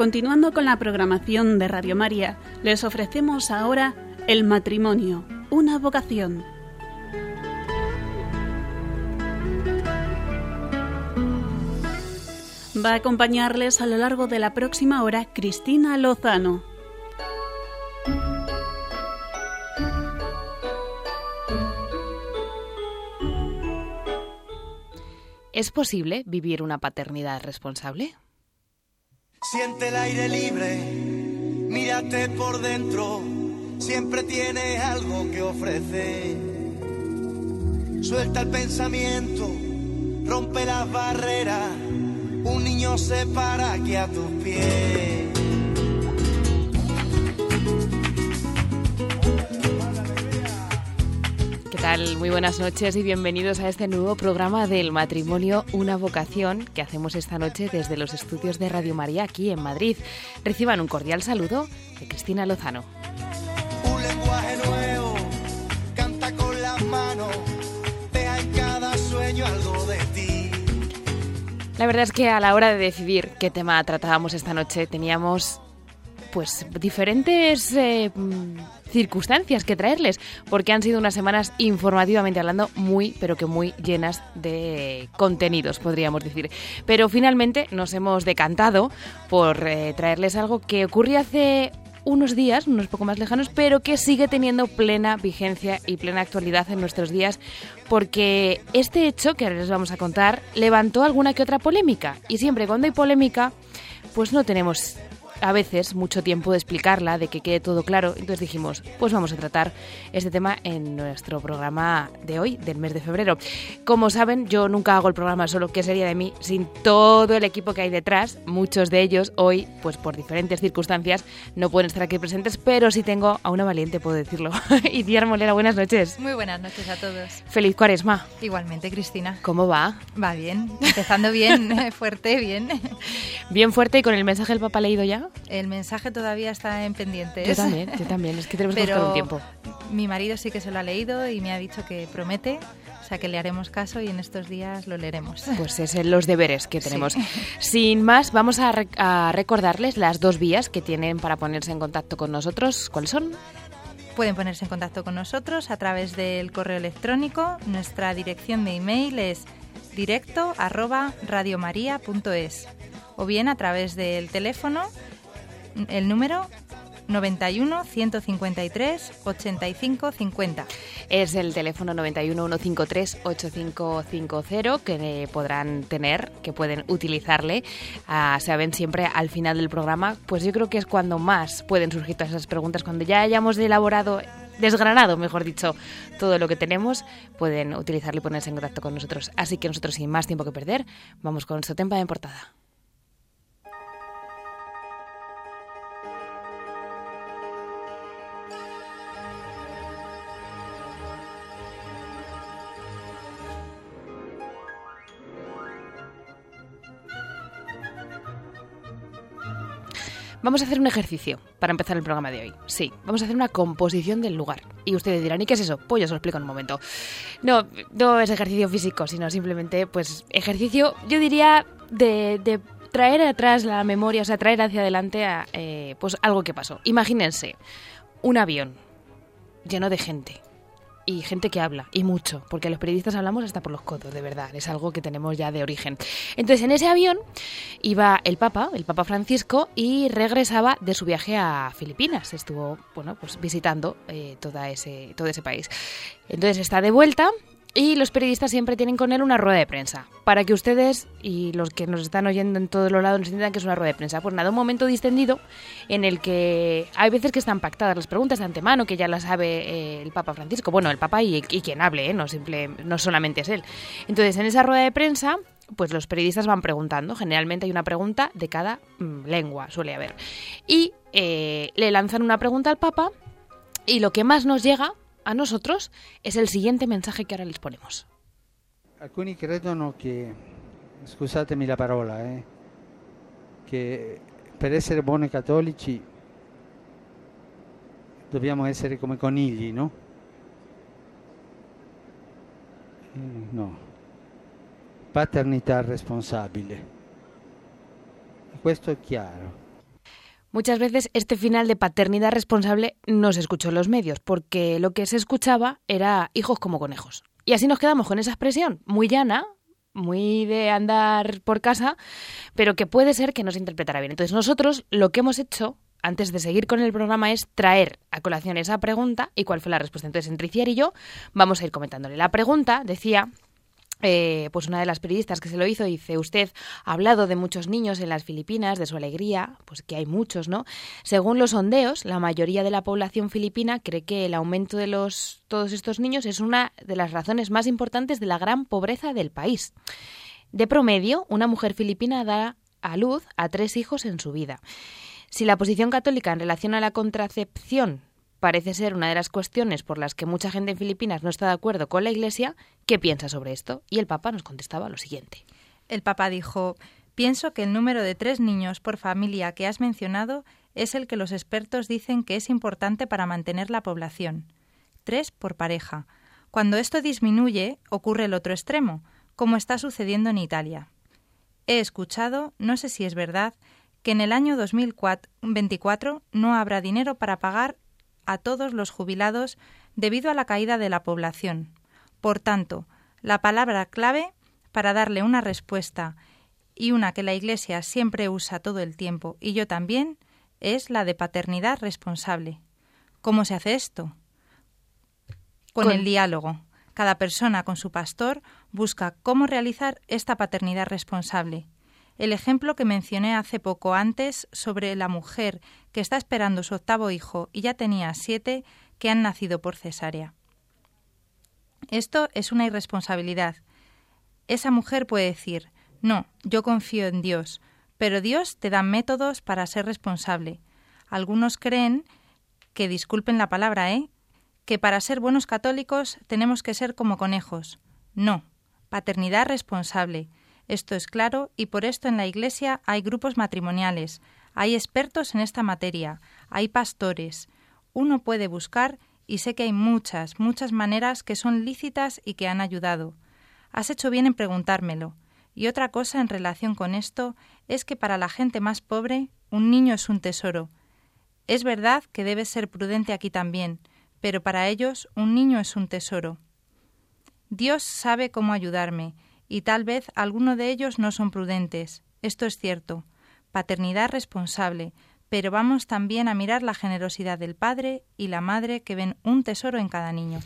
Continuando con la programación de Radio María, les ofrecemos ahora El matrimonio, una vocación. Va a acompañarles a lo largo de la próxima hora Cristina Lozano. ¿Es posible vivir una paternidad responsable? Siente el aire libre, mírate por dentro, siempre tiene algo que ofrecer. Suelta el pensamiento, rompe las barreras, un niño se para aquí a tus pies. Tal? Muy buenas noches y bienvenidos a este nuevo programa del matrimonio Una vocación que hacemos esta noche desde los estudios de Radio María aquí en Madrid. Reciban un cordial saludo de Cristina Lozano. Un lenguaje nuevo, canta con las manos, deja en cada sueño algo de ti. La verdad es que a la hora de decidir qué tema tratábamos esta noche teníamos pues diferentes eh, circunstancias que traerles, porque han sido unas semanas informativamente hablando muy, pero que muy llenas de contenidos, podríamos decir. Pero finalmente nos hemos decantado por eh, traerles algo que ocurrió hace unos días, unos poco más lejanos, pero que sigue teniendo plena vigencia y plena actualidad en nuestros días, porque este hecho que ahora les vamos a contar levantó alguna que otra polémica. Y siempre cuando hay polémica, pues no tenemos a veces mucho tiempo de explicarla, de que quede todo claro. Entonces dijimos, pues vamos a tratar este tema en nuestro programa de hoy, del mes de febrero. Como saben, yo nunca hago el programa solo, que sería de mí, sin todo el equipo que hay detrás. Muchos de ellos hoy, pues por diferentes circunstancias, no pueden estar aquí presentes, pero sí tengo a una valiente, puedo decirlo. y Diar Molera, buenas noches. Muy buenas noches a todos. Feliz cuaresma. Igualmente, Cristina. ¿Cómo va? Va bien, empezando bien, fuerte, bien. Bien fuerte y con el mensaje del Papa leído ya. El mensaje todavía está en pendientes. Yo también, yo también. Es que tenemos que buscar un tiempo. Mi marido sí que se lo ha leído y me ha dicho que promete, o sea que le haremos caso y en estos días lo leeremos. Pues es en los deberes que tenemos. Sin más, vamos a, a recordarles las dos vías que tienen para ponerse en contacto con nosotros. ¿Cuáles son? Pueden ponerse en contacto con nosotros a través del correo electrónico. Nuestra dirección de email es directo arroba radiomaria.es o bien a través del teléfono el número 91 153 85 50. Es el teléfono 91 153 8550 que podrán tener, que pueden utilizarle. Uh, saben siempre al final del programa, pues yo creo que es cuando más pueden surgir todas esas preguntas, cuando ya hayamos elaborado desgranado, mejor dicho, todo lo que tenemos, pueden utilizarlo y ponerse en contacto con nosotros. Así que nosotros, sin más tiempo que perder, vamos con nuestro tema de portada. Vamos a hacer un ejercicio para empezar el programa de hoy. Sí, vamos a hacer una composición del lugar. Y ustedes dirán, ¿y qué es eso? Pues yo os lo explico en un momento. No, no es ejercicio físico, sino simplemente, pues, ejercicio, yo diría, de, de traer atrás la memoria, o sea, traer hacia adelante eh, pues algo que pasó. Imagínense un avión lleno de gente y gente que habla, y mucho, porque los periodistas hablamos hasta por los codos, de verdad, es algo que tenemos ya de origen. Entonces, en ese avión iba el Papa, el Papa Francisco, y regresaba de su viaje a Filipinas. Estuvo, bueno, pues visitando eh, toda ese, todo ese país. Entonces está de vuelta y los periodistas siempre tienen con él una rueda de prensa, para que ustedes y los que nos están oyendo en todos los lados nos entiendan que es una rueda de prensa. Pues nada, un momento distendido en el que hay veces que están pactadas las preguntas de antemano, que ya las sabe eh, el Papa Francisco, bueno, el Papa y, quien hable, ¿eh? no, simple, no solamente es él. Entonces, en esa rueda de prensa, pues los periodistas van preguntando, generalmente hay una pregunta de cada mmm, lengua, suele haber. Y eh, le lanzan una pregunta al Papa y lo que más nos llega a nosotros es el siguiente mensaje que ahora les ponemos. Alcuni credono che, scusatemi la parola, eh, che per essere buoni cattolici dobbiamo essere come conigli, no? Eh, no. Paternità responsabile. Questo è chiaro. Muchas veces este final de paternidad responsable no se escuchó en los medios, porque lo que se escuchaba era hijos como conejos. Y así nos quedamos con esa expresión muy llana, muy de andar por casa, pero que puede ser que no se interpretara bien. Entonces nosotros lo que hemos hecho antes de seguir con el programa es traer a colación esa pregunta y cuál fue la respuesta. Entonces, entre Cier y yo vamos a ir comentándole. La pregunta decía eh, pues una de las periodistas que se lo hizo dice, usted ha hablado de muchos niños en las Filipinas, de su alegría, pues que hay muchos, ¿no? Según los sondeos, la mayoría de la población filipina cree que el aumento de los, todos estos niños es una de las razones más importantes de la gran pobreza del país. De promedio, una mujer filipina da a luz a tres hijos en su vida. Si la posición católica en relación a la contracepción parece ser una de las cuestiones por las que mucha gente en Filipinas no está de acuerdo con la Iglesia, ¿qué piensa sobre esto? Y el Papa nos contestaba lo siguiente. El Papa dijo, pienso que el número de tres niños por familia que has mencionado es el que los expertos dicen que es importante para mantener la población. Tres por pareja. Cuando esto disminuye, ocurre el otro extremo, como está sucediendo en Italia. He escuchado, no sé si es verdad, que en el año 2024 no habrá dinero para pagar a todos los jubilados debido a la caída de la población. Por tanto, la palabra clave para darle una respuesta y una que la Iglesia siempre usa todo el tiempo y yo también es la de paternidad responsable. ¿Cómo se hace esto? Con, el diálogo. Cada persona con su pastor busca cómo realizar esta paternidad responsable el ejemplo que mencioné hace poco antes sobre la mujer que está esperando su octavo hijo y ya tenía siete que han nacido por cesárea. Esto es una irresponsabilidad. Esa mujer puede decir, no, yo confío en Dios, pero Dios te da métodos para ser responsable. Algunos creen que, disculpen la palabra, ¿eh? que para ser buenos católicos tenemos que ser como conejos. No, paternidad responsable. Esto es claro y por esto en la Iglesia hay grupos matrimoniales, hay expertos en esta materia, hay pastores. Uno puede buscar y sé que hay muchas, muchas maneras que son lícitas y que han ayudado. Has hecho bien en preguntármelo. Y otra cosa en relación con esto es que para la gente más pobre un niño es un tesoro. Es verdad que debes ser prudente aquí también, pero para ellos un niño es un tesoro. Dios sabe cómo ayudarme y tal vez alguno de ellos no son prudentes. Esto es cierto. Paternidad responsable, pero vamos también a mirar la generosidad del padre y la madre que ven un tesoro en cada niño.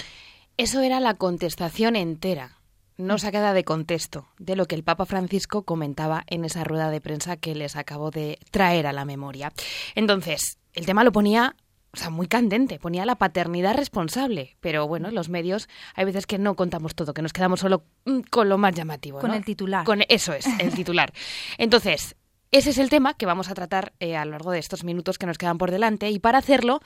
Eso era la contestación entera, no sacada de contexto, de lo que el Papa Francisco comentaba en esa rueda de prensa que les acabo de traer a la memoria. Entonces, el tema lo ponía o sea, muy candente, ponía la paternidad responsable, pero bueno, los medios hay veces que no contamos todo, que nos quedamos solo mm, con lo más llamativo. Con el titular. Con eso es, el titular. Entonces, ese es el tema que vamos a tratar eh, a lo largo de estos minutos que nos quedan por delante y para hacerlo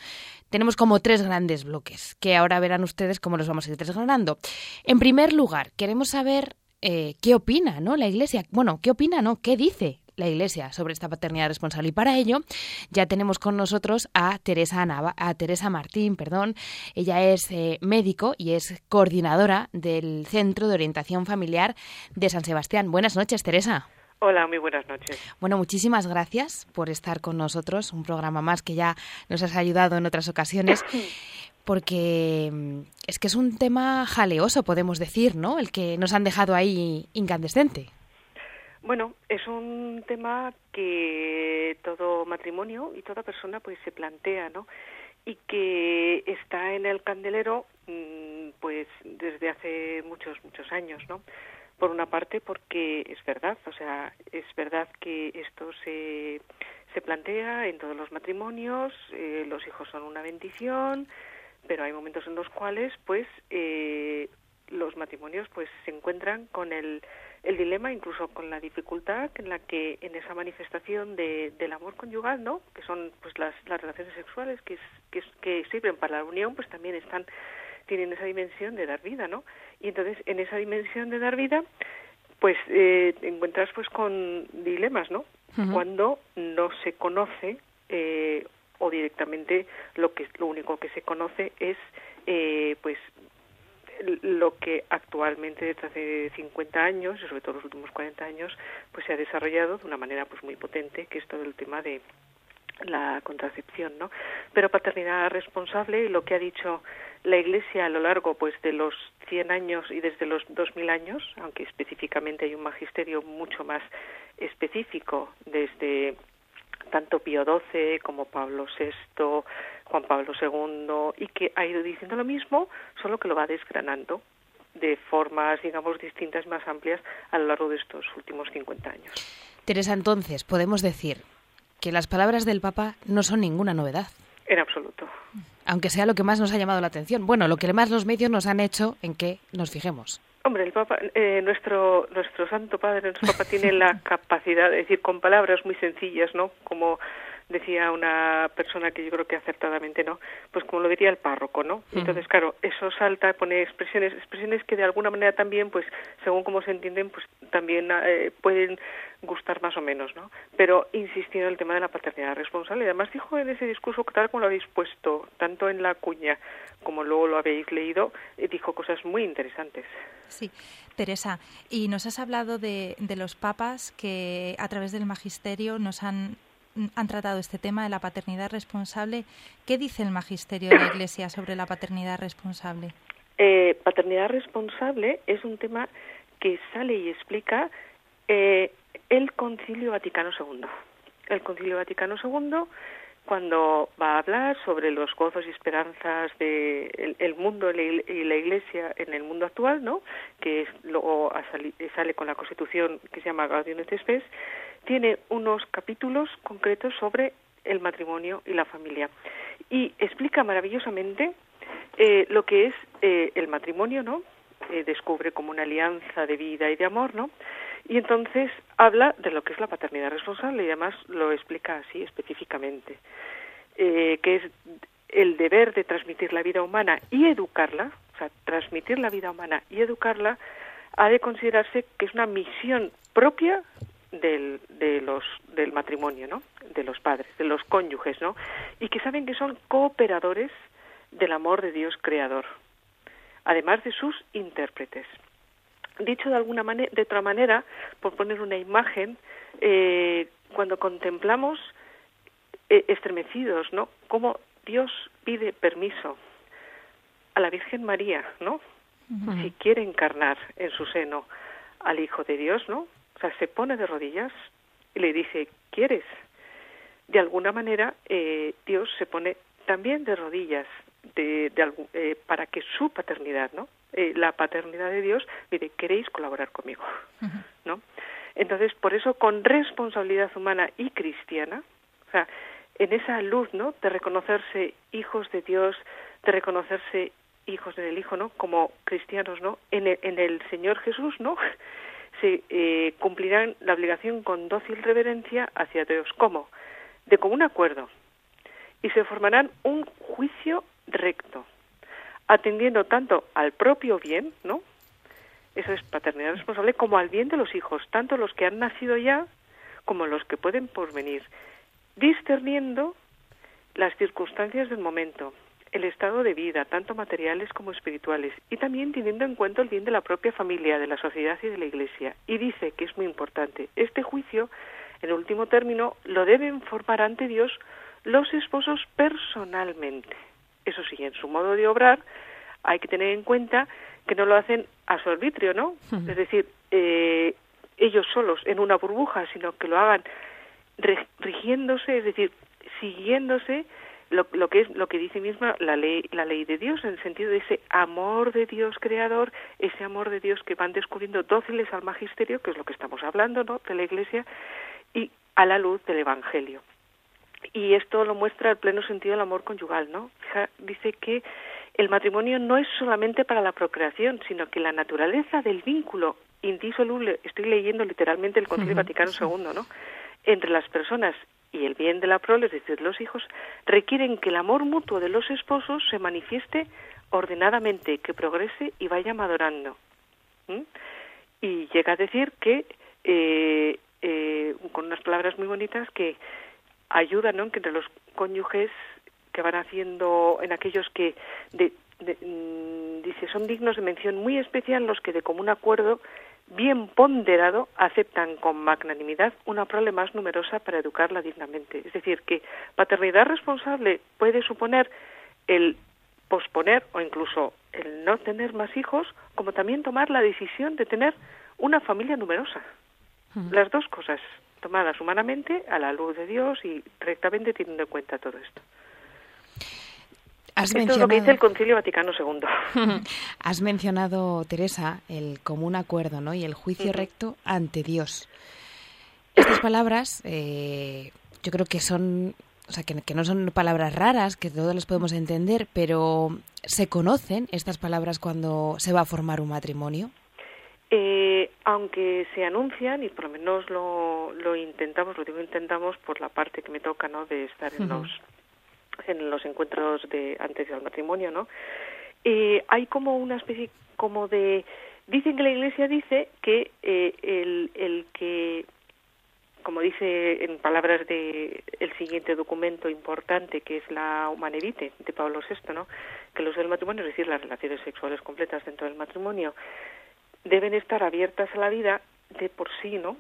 tenemos como tres grandes bloques, que ahora verán ustedes cómo los vamos a ir desgranando. En primer lugar, queremos saber eh, qué opina ¿no? la Iglesia. Bueno, ¿qué opina? no? ¿Qué dice la Iglesia sobre esta paternidad responsable. Y para ello ya tenemos con nosotros a Teresa, a Teresa Martín. Perdón. Ella es eh, médico y es coordinadora del Centro de Orientación Familiar de San Sebastián. Buenas noches, Teresa. Hola, muy buenas noches. Bueno, muchísimas gracias por estar con nosotros. Un programa más que ya nos has ayudado en otras ocasiones. Porque mm, es que es un tema jaleoso, podemos decir, ¿no? El que nos han dejado ahí incandescente. Bueno, es un tema que todo matrimonio y toda persona pues se plantea, ¿no? Y que está en el candelero mm, pues desde hace muchos muchos años, ¿no? Por una parte porque es verdad, o sea, es verdad que esto se se plantea en todos los matrimonios, eh, los hijos son una bendición, pero hay momentos en los cuales pues eh, los matrimonios pues se encuentran con el el dilema, incluso con la dificultad en la que en esa manifestación de, del amor conyugal, ¿no? Que son pues las, las relaciones sexuales que, que, que sirven para la unión, pues también están tienen esa dimensión de dar vida, ¿no? Y entonces en esa dimensión de dar vida, pues eh, te encuentras pues con dilemas, ¿no? Cuando no se conoce eh, o directamente lo que lo único que se conoce es eh, pues lo que actualmente desde hace 50 años, y sobre todo los últimos 40 años, pues se ha desarrollado de una manera pues muy potente, que es todo el tema de la contracepción, ¿no? Pero paternidad responsable, lo que ha dicho la Iglesia a lo largo pues de los 100 años y desde los 2000 años, aunque específicamente hay un magisterio mucho más específico desde tanto Pío XII como Pablo VI, Juan Pablo II, y que ha ido diciendo lo mismo, solo que lo va desgranando de formas, digamos, distintas, más amplias a lo largo de estos últimos 50 años. Teresa, entonces, podemos decir que las palabras del Papa no son ninguna novedad. En absoluto. Aunque sea lo que más nos ha llamado la atención. Bueno, lo que más los medios nos han hecho en que nos fijemos. Hombre, el Papa, eh, nuestro nuestro Santo Padre, nuestro Papa tiene la capacidad de decir con palabras muy sencillas, ¿no? Como decía una persona que yo creo que acertadamente no, pues como lo diría el párroco, ¿no? Entonces, claro, eso salta, pone expresiones, expresiones que de alguna manera también, pues, según como se entienden, pues también eh, pueden gustar más o menos, ¿no? Pero insistió en el tema de la paternidad responsable. Además dijo en ese discurso, tal como lo habéis puesto, tanto en la cuña como luego lo habéis leído, eh, dijo cosas muy interesantes. Sí, Teresa, y nos has hablado de, de los papas que a través del magisterio nos han han tratado este tema de la paternidad responsable. ¿Qué dice el magisterio de la Iglesia sobre la paternidad responsable? Eh, paternidad responsable es un tema que sale y explica eh, el Concilio Vaticano II. El Concilio Vaticano II, cuando va a hablar sobre los gozos y esperanzas del el mundo y la Iglesia en el mundo actual, ¿no? que es, luego sale con la Constitución que se llama Gaudium et Spes, tiene unos capítulos concretos sobre el matrimonio y la familia y explica maravillosamente eh, lo que es eh, el matrimonio, ¿no? Eh, descubre como una alianza de vida y de amor, ¿no? Y entonces habla de lo que es la paternidad responsable y además lo explica así específicamente, que es el deber de transmitir la vida humana y educarla, o sea, transmitir la vida humana y educarla, ha de considerarse que es una misión propia del, de los, del matrimonio, ¿no? De los padres, de los cónyuges, ¿no? Y que saben que son cooperadores del amor de Dios creador, además de sus intérpretes. Dicho de alguna manera, de otra manera, por poner una imagen, eh, cuando contemplamos eh, estremecidos, ¿no? Cómo Dios pide permiso a la Virgen María, ¿no? Si quiere encarnar en su seno al Hijo de Dios, ¿no? O sea, se pone de rodillas y le dice, ¿quieres? De alguna manera, eh, Dios se pone también de rodillas de, eh, para que su paternidad, ¿no? Eh, la paternidad de Dios, mire, ¿queréis colaborar conmigo? ¿No? Entonces, por eso, con responsabilidad humana y cristiana, o sea, en esa luz, ¿no? De reconocerse hijos de Dios, de reconocerse hijos del Hijo, ¿no? Como cristianos, ¿no? En el, en el Señor Jesús, ¿no? Se eh, cumplirán la obligación con dócil reverencia hacia Dios. ¿Cómo? De común acuerdo. Y se formarán un juicio recto, atendiendo tanto al propio bien, ¿no? Eso es paternidad responsable, como al bien de los hijos, tanto los que han nacido ya como los que pueden porvenir, discerniendo las circunstancias del momento, el estado de vida, tanto materiales como espirituales, y también teniendo en cuenta el bien de la propia familia, de la sociedad y de la Iglesia. Y dice que es muy importante, este juicio, en último término, lo deben formar ante Dios los esposos personalmente. Eso sí, en su modo de obrar hay que tener en cuenta que no lo hacen a su arbitrio, ¿no? Es decir, eh, ellos solos en una burbuja, sino que lo hagan rigiéndose, es decir, siguiéndose lo, lo, que es lo que dice misma la ley la ley de Dios en el sentido de ese amor de Dios creador ese amor de Dios que van descubriendo dóciles al magisterio que es lo que estamos hablando no de la Iglesia y a la luz del Evangelio. Y esto lo muestra el pleno sentido del amor conyugal no dice que el matrimonio no es solamente para la procreación sino que la naturaleza del vínculo indisoluble estoy leyendo literalmente el Concilio Vaticano II no entre las personas y el bien de la prole, es decir, los hijos, requieren que el amor mutuo de los esposos se manifieste ordenadamente, que progrese y vaya madurando. Y llega a decir que, eh, eh, con unas palabras muy bonitas, que ayudan ¿no? que entre los cónyuges que van haciendo, en aquellos que, de, mm, dice, son dignos de mención muy especial los que de común acuerdo bien ponderado, aceptan con magnanimidad una prole más numerosa para educarla dignamente. Es decir, que paternidad responsable puede suponer el posponer o incluso el no tener más hijos, como también tomar la decisión de tener una familia numerosa. Las dos cosas tomadas humanamente a la luz de Dios y rectamente teniendo en cuenta todo esto. Has Esto es lo que dice el Concilio Vaticano II. Has mencionado, Teresa, el común acuerdo ¿no? y el juicio recto ante Dios. Estas palabras eh, yo creo que son, o sea, que, que, no son palabras raras, que todos las podemos entender, pero ¿se conocen estas palabras cuando se va a formar un matrimonio? Eh, aunque se anuncian, y por lo menos lo, lo intentamos, lo digo intentamos por la parte que me toca, ¿no?, de estar en los en los encuentros de antes del matrimonio, ¿no? Eh, hay como una especie como de dicen que la Iglesia dice que eh, el, el que como dice en palabras de el siguiente documento importante que es la Humanevite de Pablo VI, ¿no? que los del matrimonio, es decir, las relaciones sexuales completas dentro del matrimonio, deben estar abiertas a la vida de por sí, ¿no?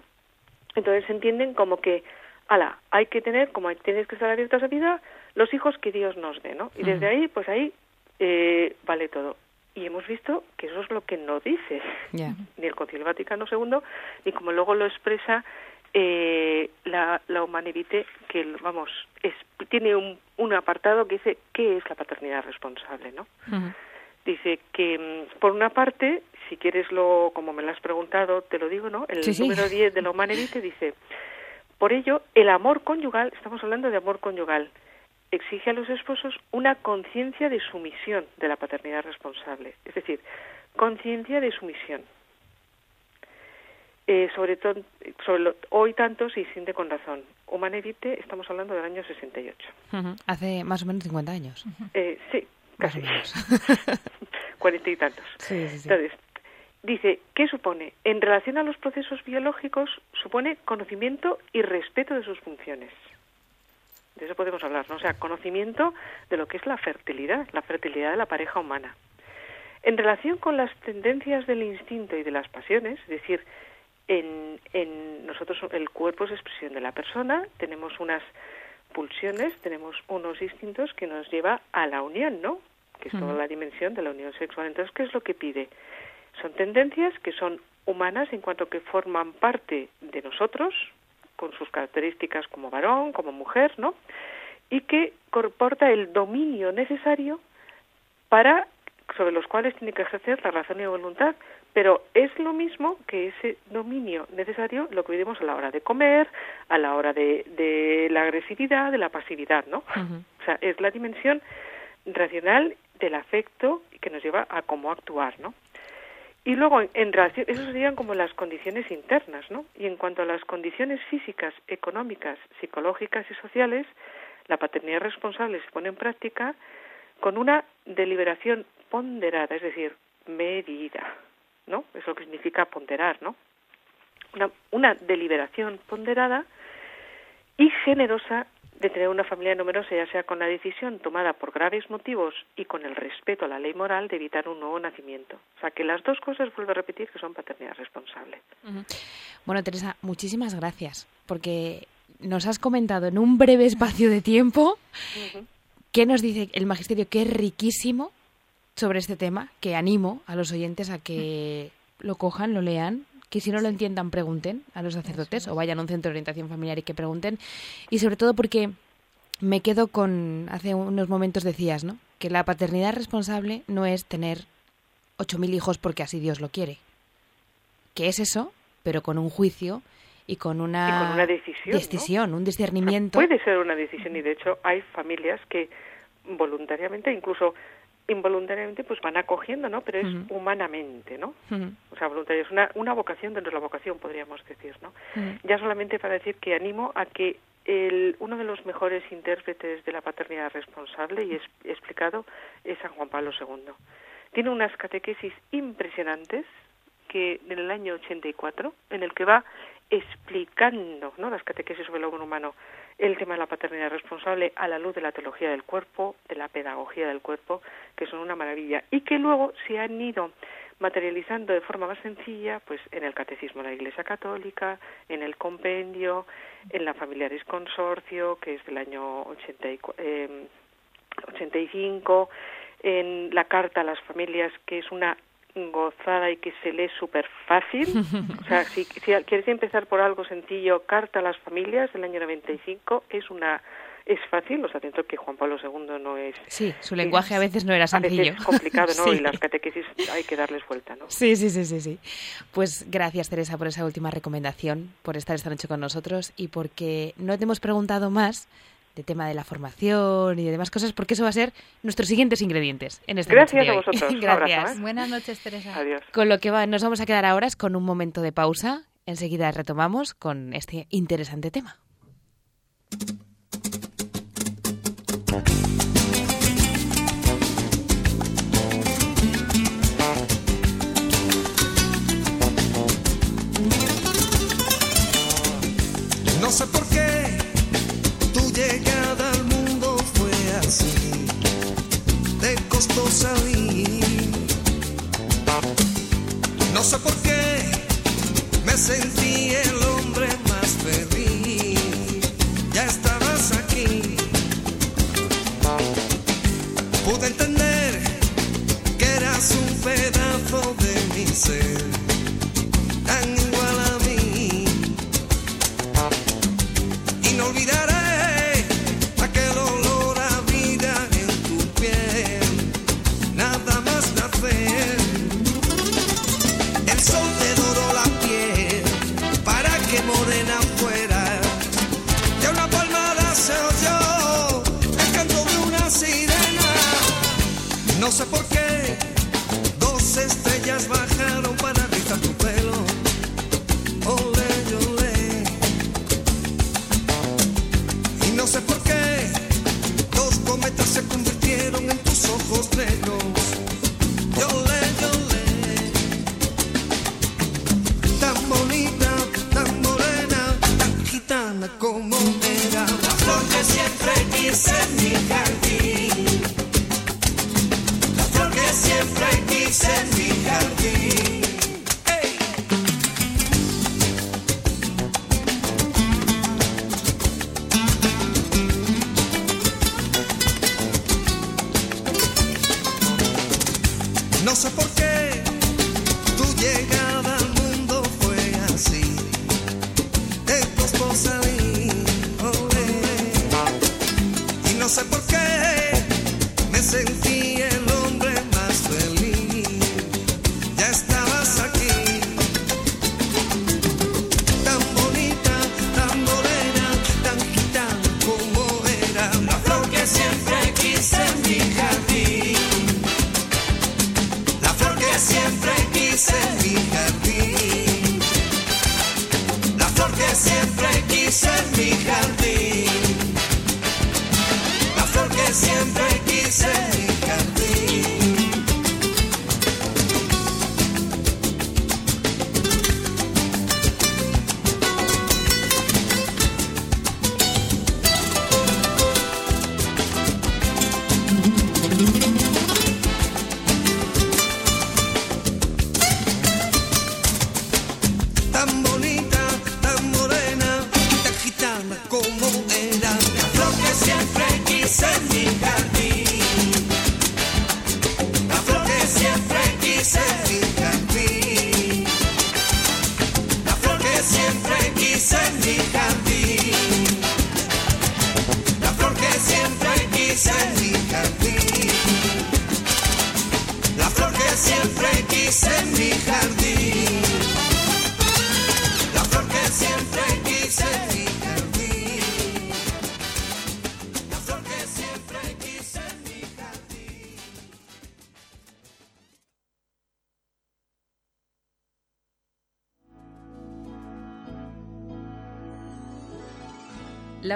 Entonces entienden como que, ala, hay que tener, como tienes que estar abiertas a la vida, los hijos que Dios nos dé, ¿no? Y desde ahí, pues ahí eh, vale todo. Y hemos visto que eso es lo que no dice Yeah. ni el Concilio Vaticano II, ni como luego lo expresa eh, la, la Humanevite, que, vamos, es, tiene un, un apartado que dice qué es la paternidad responsable, ¿no? Dice que, mm, por una parte, si quieres lo, como me lo has preguntado, te lo digo, ¿no? El Sí, sí. número 10 de la Humanevite dice, por ello, el amor conyugal, estamos hablando de amor conyugal, exige a los esposos una conciencia de sumisión de la paternidad responsable, es decir, conciencia de sumisión. Eh, sobre todo, sobre lo- hoy tanto se siente con razón. Humanevite, estamos hablando del año 68. Ujú. Hace más o menos 50 años. Eh, sí, casi. Cuarenta y tantos. Sí, sí, sí. Entonces, dice, ¿qué supone? En relación a los procesos biológicos, supone conocimiento y respeto de sus funciones. De eso podemos hablar, ¿no? O sea, conocimiento de lo que es la fertilidad, la fertilidad de la pareja humana. En relación con las tendencias del instinto y de las pasiones, es decir, en, en nosotros el cuerpo es expresión de la persona, tenemos unas pulsiones, tenemos unos instintos que nos lleva a la unión, ¿no? Que es toda la dimensión de la unión sexual. Entonces, ¿qué es lo que pide? Son tendencias que son humanas en cuanto que forman parte de nosotros, con sus características como varón, como mujer, ¿no? Y que comporta el dominio necesario para sobre los cuales tiene que ejercer la razón y la voluntad, pero es lo mismo que ese dominio necesario lo que vivimos a la hora de comer, a la hora de, de la agresividad, de la pasividad, ¿no? O sea, es la dimensión racional del afecto que nos lleva a cómo actuar, ¿no? Y luego, en relación, eso serían como las condiciones internas, ¿no? Y en cuanto a las condiciones físicas, económicas, psicológicas y sociales, la paternidad responsable se pone en práctica con una deliberación ponderada, es decir, medida, ¿no? Es lo que significa ponderar, ¿no? Una, una deliberación ponderada y generosa de tener una familia numerosa, ya sea con la decisión tomada por graves motivos y con el respeto a la ley moral de evitar un nuevo nacimiento. O sea, que las dos cosas, vuelvo a repetir, que son paternidad responsable. Bueno, Teresa, muchísimas gracias, porque nos has comentado en un breve espacio de tiempo qué nos dice el magisterio, que es riquísimo sobre este tema, que animo a los oyentes a que lo cojan, lo lean, que si no lo entiendan pregunten a los sacerdotes o vayan a un centro de orientación familiar y que pregunten. Y sobre todo porque me quedo con, hace unos momentos decías, ¿no? Que la paternidad responsable no es tener 8.000 hijos porque así Dios lo quiere. Que es eso, pero con un juicio y con una, Y con una decisión, ¿no? decisión, un discernimiento. puede ser una decisión y de hecho hay familias que voluntariamente, incluso involuntariamente, pues van acogiendo, ¿no? Pero es humanamente, ¿no? O sea, voluntario. Es una, una vocación dentro de la vocación, podríamos decir, ¿no? Ya solamente para decir que animo a que el, uno de los mejores intérpretes de la paternidad responsable y es explicado es San Juan Pablo II. Tiene unas catequesis impresionantes que en el año 84, en el que va explicando ¿no? las catequesis sobre el hombre humano, el tema de la paternidad responsable a la luz de la teología del cuerpo, de la pedagogía del cuerpo, que son una maravilla, y que luego se han ido materializando de forma más sencilla pues en el catecismo de la Iglesia Católica, en el compendio, en la Familiaris Consorcio, que es del año 85, en la Carta a las Familias, que es una gozada y que se lee súper fácil. O sea, si, si quieres empezar por algo sencillo, Carta a las Familias del año 95 es una es fácil, o sea, dentro que Juan Pablo II no es... Sí, su lenguaje a veces no era sencillo. A veces es complicado, ¿no? Y las catequesis hay que darles vuelta, ¿no? Sí, sí, sí, sí, sí. Pues gracias, Teresa, por esa última recomendación, por estar esta noche con nosotros y porque no te hemos preguntado más de tema de la formación y de demás cosas, porque eso va a ser nuestros siguientes ingredientes en esta Gracias noche a vosotros. Gracias. ¿eh? Buenas noches, Teresa. Adiós. Con lo que va, nos vamos a quedar ahora es con un momento de pausa. Enseguida retomamos con este interesante tema. No sé por qué me sentí el hombre más feliz. Ya estabas aquí. Pude entender que eras un pedazo de mi ser,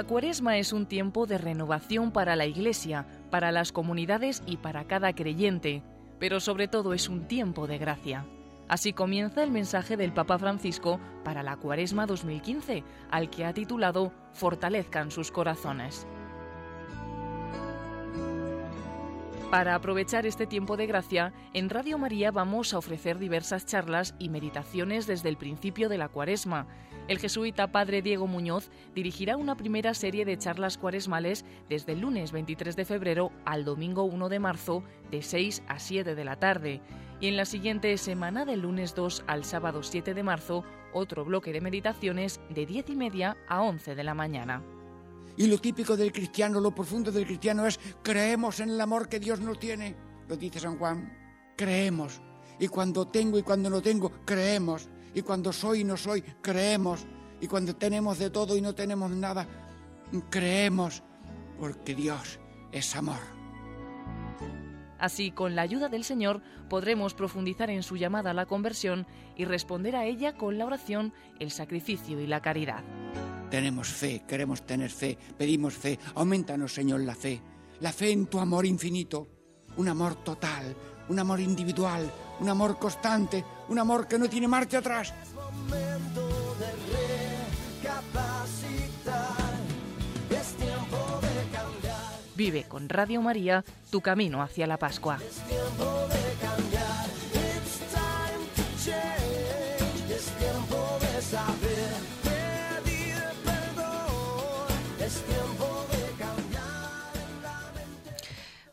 La cuaresma es un tiempo de renovación para la Iglesia, para las comunidades y para cada creyente, pero sobre todo es un tiempo de gracia. Así comienza el mensaje del Papa Francisco para la cuaresma 2015, al que ha titulado Fortalezcan sus corazones. Para aprovechar este tiempo de gracia, en Radio María vamos a ofrecer diversas charlas y meditaciones desde el principio de la cuaresma. El jesuita padre Diego Muñoz dirigirá una primera serie de charlas cuaresmales desde el lunes 23 de febrero al domingo 1 de marzo de 6 a 7 de la tarde. Y en la siguiente semana, del lunes 2 al sábado 7 de marzo, otro bloque de meditaciones de 10 y media a 11 de la mañana. Y lo típico del cristiano, lo profundo del cristiano es creemos en el amor que Dios nos tiene. Lo dice San Juan. Creemos. Y cuando tengo y cuando no tengo, creemos. Y cuando soy y no soy, creemos. Y cuando tenemos de todo y no tenemos nada, creemos. Porque Dios es amor. Así, con la ayuda del Señor, podremos profundizar en su llamada a la conversión y responder a ella con la oración, el sacrificio y la caridad. Tenemos fe, queremos tener fe, pedimos fe. Aumentanos, Señor, la fe. La fe en tu amor infinito. Un amor total, un amor individual, un amor constante, un amor que no tiene marcha atrás. Vive con Radio María tu camino hacia la Pascua.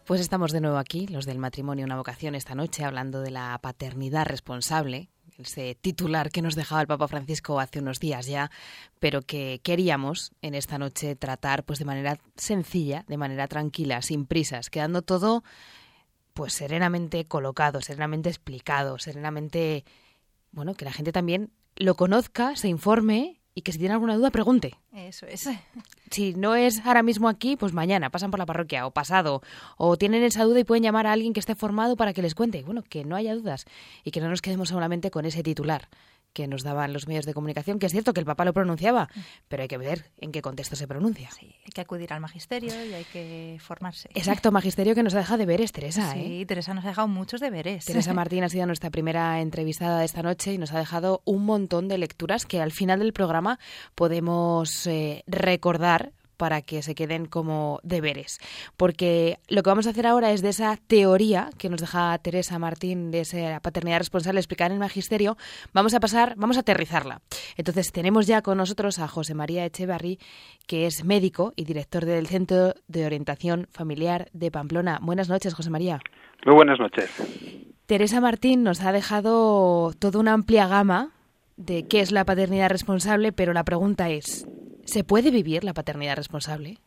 Pues estamos de nuevo aquí, los del matrimonio una vocación esta noche, hablando de la paternidad responsable, ese titular que nos dejaba el Papa Francisco hace unos días ya, pero que queríamos en esta noche tratar pues de manera sencilla, de manera tranquila, sin prisas, quedando todo pues serenamente colocado, serenamente explicado, serenamente bueno, que la gente también lo conozca, se informe y que si tiene alguna duda pregunte. Eso es. Si no es ahora mismo aquí, pues mañana pasan por la parroquia o pasado o tienen esa duda y pueden llamar a alguien que esté formado para que les cuente. Bueno, que no haya dudas y que no nos quedemos solamente con ese titular que nos daban los medios de comunicación, que es cierto que el Papa lo pronunciaba, pero hay que ver en qué contexto se pronuncia. Sí, hay que acudir al magisterio y hay que formarse. Exacto, magisterio que nos deja deberes, Teresa. Sí, ¿eh? Teresa nos ha dejado muchos deberes. Teresa Martín ha sido nuestra primera entrevistada de esta noche y nos ha dejado un montón de lecturas que al final del programa podemos eh, recordar para que se queden como deberes. Porque lo que vamos a hacer ahora es de esa teoría que nos deja Teresa Martín de esa paternidad responsable explicar en el magisterio, vamos a pasar, vamos a aterrizarla. Entonces tenemos ya con nosotros a José María Echevarri, que es médico y director del Centro de Orientación Familiar de Pamplona. Buenas noches, José María. Muy buenas noches. Teresa Martín nos ha dejado toda una amplia gama de qué es la paternidad responsable, pero la pregunta es, ¿se puede vivir la paternidad responsable?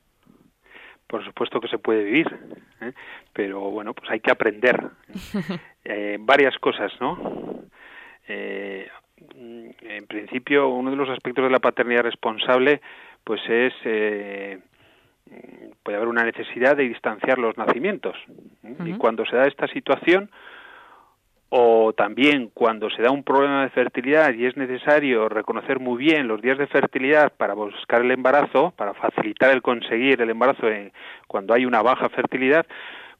Por supuesto que se puede vivir, ¿eh? pero bueno, pues hay que aprender eh, varias cosas, ¿no? Eh, en principio, uno de los aspectos de la paternidad responsable, pues es eh, puede haber una necesidad de distanciar los nacimientos ¿eh? y cuando se da esta situación o también cuando se da un problema de fertilidad y es necesario reconocer muy bien los días de fertilidad para buscar el embarazo, para facilitar el conseguir el embarazo en- cuando hay una baja fertilidad,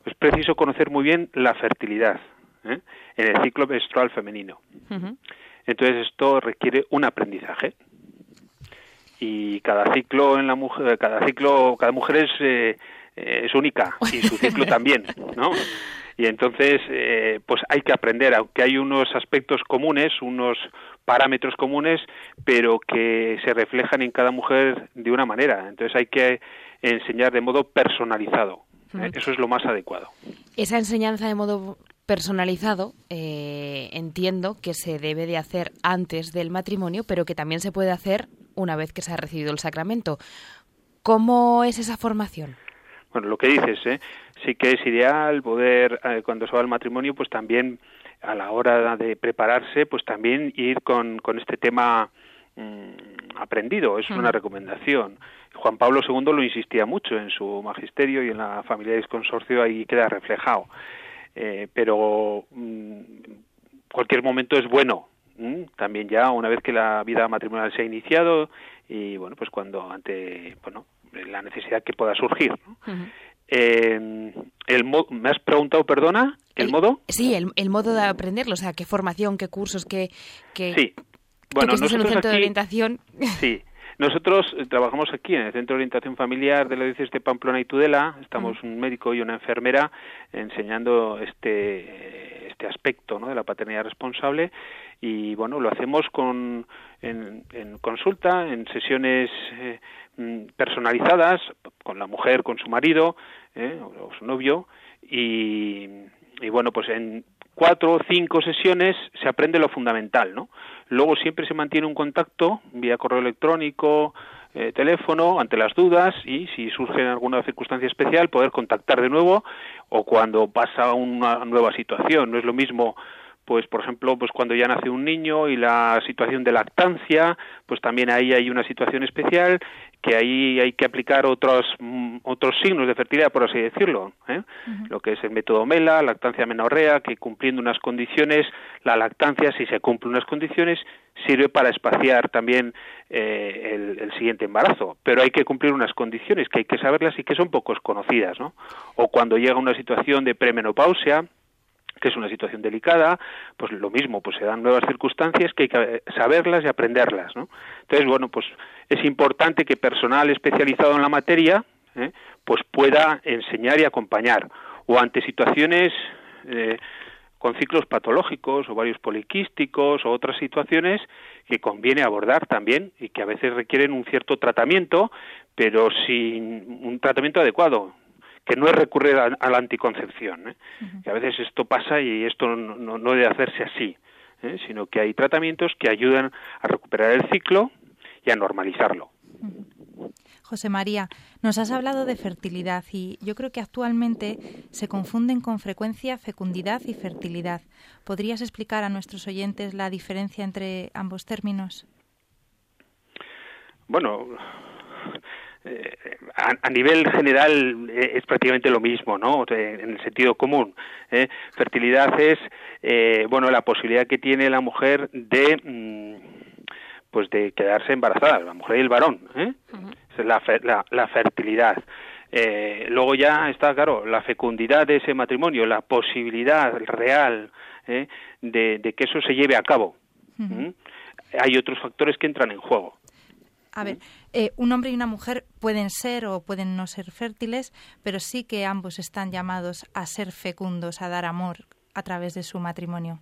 es preciso conocer muy bien la fertilidad ¿eh? en el ciclo menstrual femenino. Entonces esto requiere un aprendizaje y cada ciclo en la mujer, cada ciclo, cada mujer es eh, eh, es única y su ciclo también, ¿no? Y entonces, eh, pues hay que aprender, aunque hay unos aspectos comunes, unos parámetros comunes, pero que se reflejan en cada mujer de una manera. Entonces hay que enseñar de modo personalizado. ¿eh? Eso es lo más adecuado. Esa enseñanza de modo personalizado eh, entiendo que se debe de hacer antes del matrimonio, pero que también se puede hacer una vez que se ha recibido el sacramento. ¿Cómo es esa formación? Bueno, lo que dices, ¿eh? Sí que es ideal poder, eh, cuando se va al matrimonio, pues también a la hora de prepararse, pues también ir con, con este tema mm, aprendido, es una recomendación. Juan Pablo II lo insistía mucho en su magisterio y en la Familiaris Consorcio, ahí queda reflejado. Eh, pero mm, cualquier momento es bueno, también ya una vez que la vida matrimonial se ha iniciado y bueno, pues cuando ante, bueno, la necesidad que pueda surgir. ¿no? Eh, el mo- me has preguntado, perdona, el, modo. Sí, el, el modo de aprenderlo, o sea, qué formación, qué cursos, qué... qué Sí. Bueno, que estás en un nosotros centro de aquí- orientación... Sí. Nosotros eh, trabajamos aquí en el Centro de Orientación Familiar de la Diócesis de Pamplona y Tudela. Estamos un médico y una enfermera enseñando este, este aspecto ¿no? de la paternidad responsable y bueno, lo hacemos con, en, en consulta, en sesiones eh, personalizadas con la mujer, con su marido ¿eh? o, su novio y, y bueno, pues en cuatro o cinco sesiones se aprende lo fundamental, ¿no? Luego siempre se mantiene un contacto vía correo electrónico, eh, teléfono, ante las dudas y si surge alguna circunstancia especial poder contactar de nuevo o cuando pasa una nueva situación. No es lo mismo pues por ejemplo pues cuando ya nace un niño y la situación de lactancia pues también ahí hay una situación especial que ahí hay que aplicar otros mm, otros signos de fertilidad por así decirlo ¿eh? lo que es el método Mela lactancia menorrea que cumpliendo unas condiciones la lactancia si se cumplen unas condiciones sirve para espaciar también eh, el, el, siguiente embarazo pero hay que cumplir unas condiciones que hay que saberlas y que son pocos conocidas ¿no? o cuando llega una situación de premenopausia que es una situación delicada, pues lo mismo, pues se dan nuevas circunstancias que hay que saberlas y aprenderlas, ¿no? Entonces, bueno, pues es importante que personal especializado en la materia, ¿eh? pues pueda enseñar y acompañar, o ante situaciones eh, con ciclos patológicos o varios poliquísticos o otras situaciones que conviene abordar también y que a veces requieren un cierto tratamiento, pero sin un tratamiento adecuado, que no es recurrir a, a la anticoncepción, ¿eh? que a veces esto pasa y esto no, no, no debe hacerse así, ¿eh? sino que hay tratamientos que ayudan a recuperar el ciclo y a normalizarlo. José María, nos has hablado de fertilidad y yo creo que actualmente se confunden con frecuencia fecundidad y fertilidad. ¿Podrías explicar a nuestros oyentes la diferencia entre ambos términos? Bueno, eh, a, a, nivel general eh, es prácticamente lo mismo, ¿no? En el sentido común. ¿eh? Fertilidad es, eh, bueno, la posibilidad que tiene la mujer de, mm, pues, de quedarse embarazada, la mujer y el varón. ¿eh? Uh -huh. es la, la, la fertilidad. Eh, luego ya está, claro, la fecundidad de ese matrimonio, la posibilidad real ¿eh? de, de, que eso se lleve a cabo. Uh -huh. Hay otros factores que entran en juego. A ver, eh, un hombre y una mujer pueden ser o pueden no ser fértiles, pero sí que ambos están llamados a ser fecundos, a dar amor a través de su matrimonio.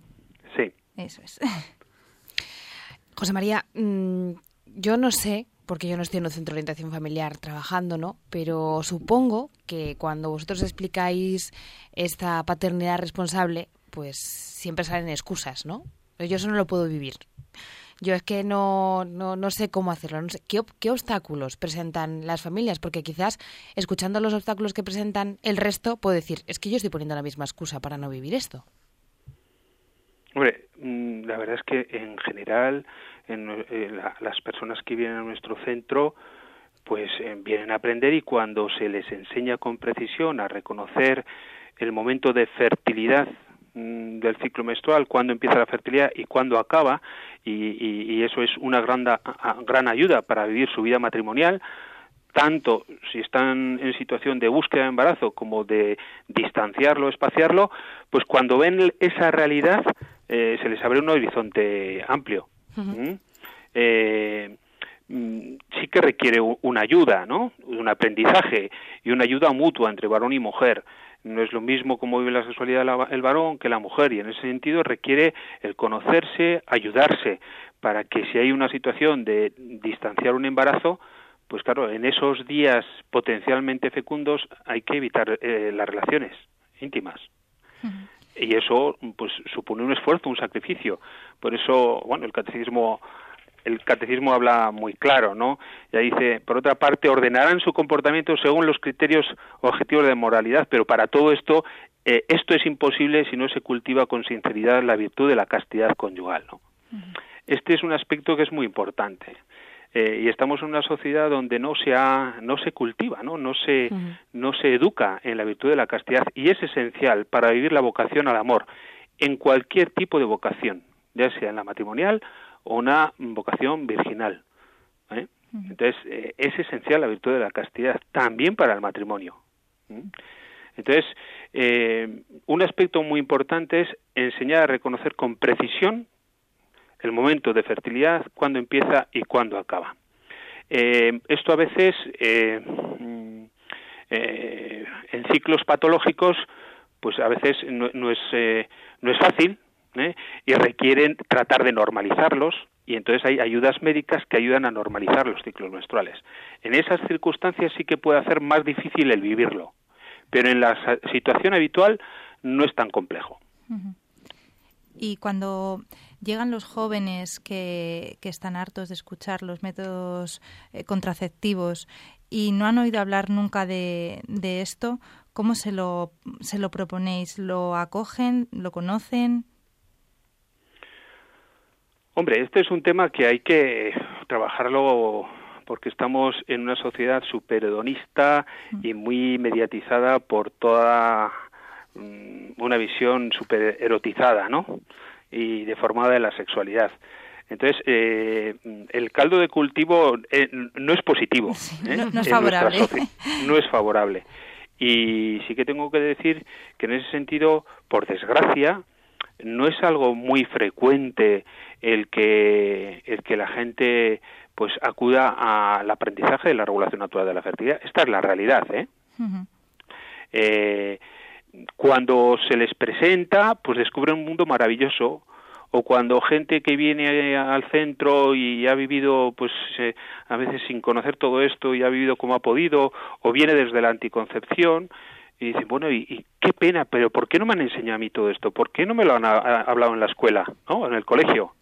Sí. Eso es. José María, mmm, yo no sé, porque yo no estoy en un centro de orientación familiar trabajando, ¿no? Pero supongo que cuando vosotros explicáis esta paternidad responsable, pues siempre salen excusas, ¿no? Yo eso no lo puedo vivir. Yo es que no, no, no sé cómo hacerlo. No sé, ¿qué, ¿Qué obstáculos presentan las familias? Porque quizás, escuchando los obstáculos que presentan el resto, puedo decir, es que yo estoy poniendo la misma excusa para no vivir esto. Hombre, mm, la verdad es que en general en, en la, las personas que vienen a nuestro centro pues eh, vienen a aprender y cuando se les enseña con precisión a reconocer el momento de fertilidad del ciclo menstrual, cuándo empieza la fertilidad y cuándo acaba, y, y, y eso es una gran, gran ayuda para vivir su vida matrimonial, tanto si están en situación de búsqueda de embarazo como de distanciarlo, espaciarlo, pues cuando ven esa realidad eh, se les abre un horizonte amplio. Uh -huh. ¿Mm? eh, sí que requiere una ayuda, ¿no? Un aprendizaje y una ayuda mutua entre varón y mujer no es lo mismo como vive la sexualidad el varón que la mujer y en ese sentido requiere el conocerse, ayudarse para que si hay una situación de distanciar un embarazo, pues claro, en esos días potencialmente fecundos hay que evitar eh, las relaciones íntimas. Uh -huh. Y eso pues supone un esfuerzo, un sacrificio. Por eso, bueno, el catecismo el catecismo habla muy claro, ¿no? Ya dice, por otra parte, ordenarán su comportamiento según los criterios objetivos de moralidad, pero para todo esto, eh, esto es imposible si no se cultiva con sinceridad la virtud de la castidad conyugal, ¿no? Uh -huh. Este es un aspecto que es muy importante. Eh, y estamos en una sociedad donde no se ha, no se cultiva, ¿no? No se, uh -huh. no se educa en la virtud de la castidad y es esencial para vivir la vocación al amor en cualquier tipo de vocación, ya sea en la matrimonial o una vocación virginal. ¿eh? Entonces, eh, es esencial la virtud de la castidad también para el matrimonio. ¿eh? Entonces, eh, un aspecto muy importante es enseñar a reconocer con precisión el momento de fertilidad, cuándo empieza y cuándo acaba. Esto a veces mm, eh, en ciclos patológicos, pues a veces no, no es, eh, no es fácil ¿eh? y requieren tratar de normalizarlos y entonces hay ayudas médicas que ayudan a normalizar los ciclos menstruales. En esas circunstancias sí que puede hacer más difícil el vivirlo, pero en la situación habitual no es tan complejo. Y cuando llegan los jóvenes que, que están hartos de escuchar los métodos eh, contraceptivos y no han oído hablar nunca de, de esto, ¿cómo se lo, se lo proponéis? ¿Lo acogen? ¿Lo conocen? Hombre, este es un tema que hay que trabajarlo porque estamos en una sociedad súper hedonista y muy mediatizada por toda mm, una visión súper erotizada, ¿no? Y deformada de la sexualidad. Entonces, eh, el caldo de cultivo eh, no es positivo. ¿eh? no- no es favorable. No es favorable. Y sí que tengo que decir que en ese sentido, por desgracia, no es algo muy frecuente el que el que la gente pues acuda al aprendizaje de la regulación natural de la fertilidad. Esta es la realidad, ¿eh? Eh, cuando se les presenta, pues descubren un mundo maravilloso. O cuando gente que viene al centro y ha vivido, pues eh, a veces sin conocer todo esto y ha vivido como ha podido, o viene desde la anticoncepción, y dice, bueno, y, y qué pena, pero ¿por qué no me han enseñado a mí todo esto? ¿Por qué no me lo han a- a- hablado en la escuela, ¿no? en el colegio?